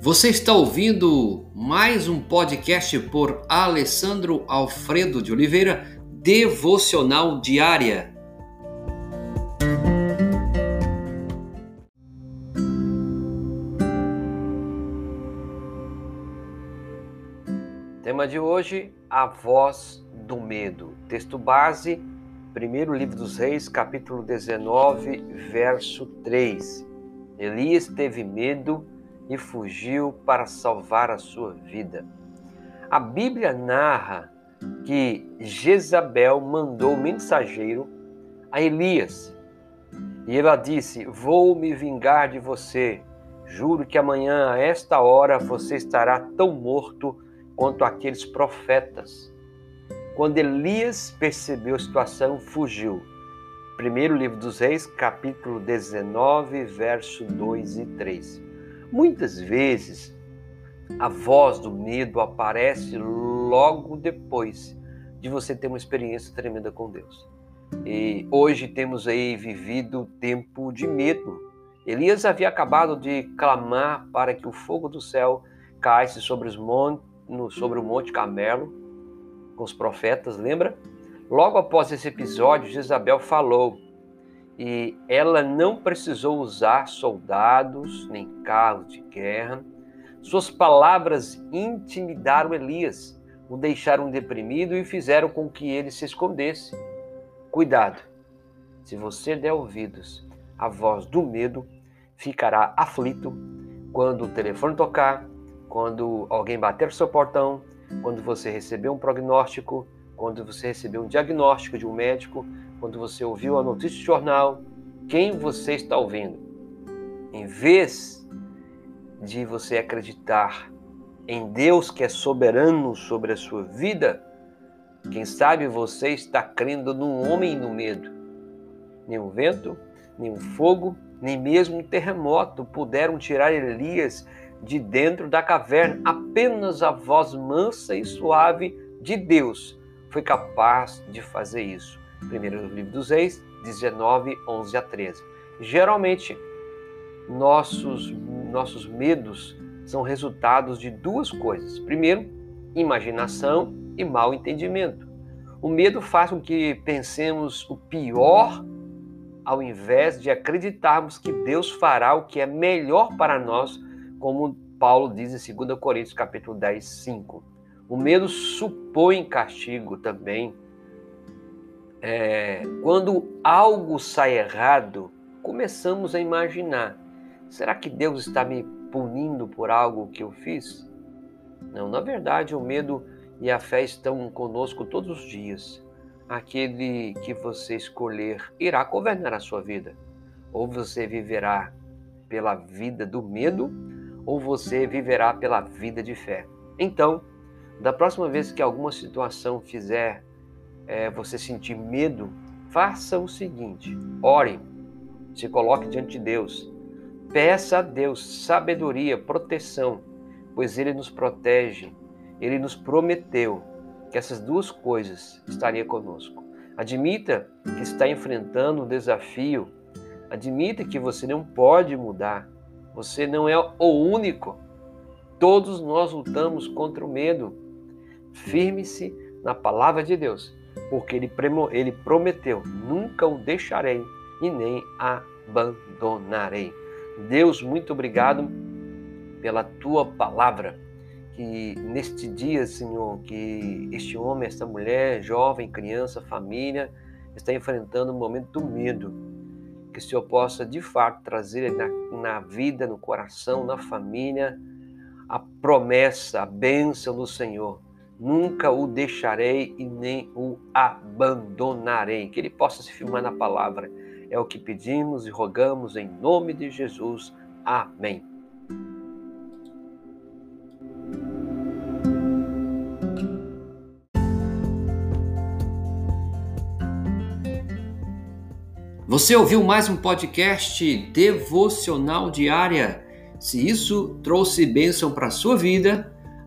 Você está ouvindo mais um podcast por Alessandro Alfredo de Oliveira, Devocional Diária. Tema de hoje: A Voz do Medo. Texto base, primeiro livro dos Reis, capítulo 19, verso 3. Elias teve medo e fugiu para salvar a sua vida. A Bíblia narra que Jezabel mandou mensageiro a Elias e ela disse: Vou me vingar de você. Juro que amanhã, a esta hora, você estará tão morto quanto aqueles profetas. Quando Elias percebeu a situação, fugiu. Primeiro livro dos Reis, capítulo 19, verso 2 e 3. Muitas vezes a voz do medo aparece logo depois de você ter uma experiência tremenda com Deus. E hoje temos aí vivido tempo de medo. Elias havia acabado de clamar para que o fogo do céu caísse sobre sobre o Monte Carmelo com os profetas, lembra? Logo após esse episódio, Jezabel falou e ela não precisou usar soldados nem carros de guerra. Suas palavras intimidaram Elias, o deixaram deprimido e fizeram com que ele se escondesse. Cuidado! Se você der ouvidos à voz do medo, ficará aflito quando o telefone tocar, quando alguém bater no seu portão, quando você receber um prognóstico, quando você receber um diagnóstico de um médico, quando você ouviu a notícia de jornal, quem você está ouvindo. Em vez de você acreditar em Deus que é soberano sobre a sua vida, quem sabe você está crendo num homem no medo. Nenhum vento, nenhum fogo, nem mesmo um terremoto puderam tirar Elias de dentro da caverna. Apenas a voz mansa e suave de Deus foi capaz de fazer isso. Primeiro livro dos Reis, 19, 11 a 13. Geralmente, nossos, nossos medos são resultados de duas coisas. Primeiro, imaginação e mau entendimento. O medo faz com que pensemos o pior ao invés de acreditarmos que Deus fará o que é melhor para nós como Paulo diz em 2 Coríntios capítulo 10, 5. O medo supõe castigo também. É, quando algo sai errado, começamos a imaginar: será que Deus está me punindo por algo que eu fiz? Não, na verdade, o medo e a fé estão conosco todos os dias. Aquele que você escolher irá governar a sua vida. Ou você viverá pela vida do medo, ou você viverá pela vida de fé. Então, da próxima vez que alguma situação fizer é, você sentir medo, faça o seguinte: ore, se coloque diante de Deus, peça a Deus sabedoria, proteção, pois Ele nos protege, Ele nos prometeu que essas duas coisas estariam conosco. Admita que está enfrentando um desafio, admita que você não pode mudar, você não é o único. Todos nós lutamos contra o medo. Firme-se na palavra de Deus, porque ele, ele prometeu: nunca o deixarei e nem abandonarei. Deus, muito obrigado pela tua palavra. Que neste dia, Senhor, que este homem, esta mulher, jovem, criança, família, está enfrentando um momento do medo que o Senhor possa de fato trazer na, na vida, no coração, na família, a promessa, a bênção do Senhor. Nunca o deixarei e nem o abandonarei. Que ele possa se firmar na palavra. É o que pedimos e rogamos em nome de Jesus. Amém. Você ouviu mais um podcast devocional diária? Se isso trouxe bênção para a sua vida,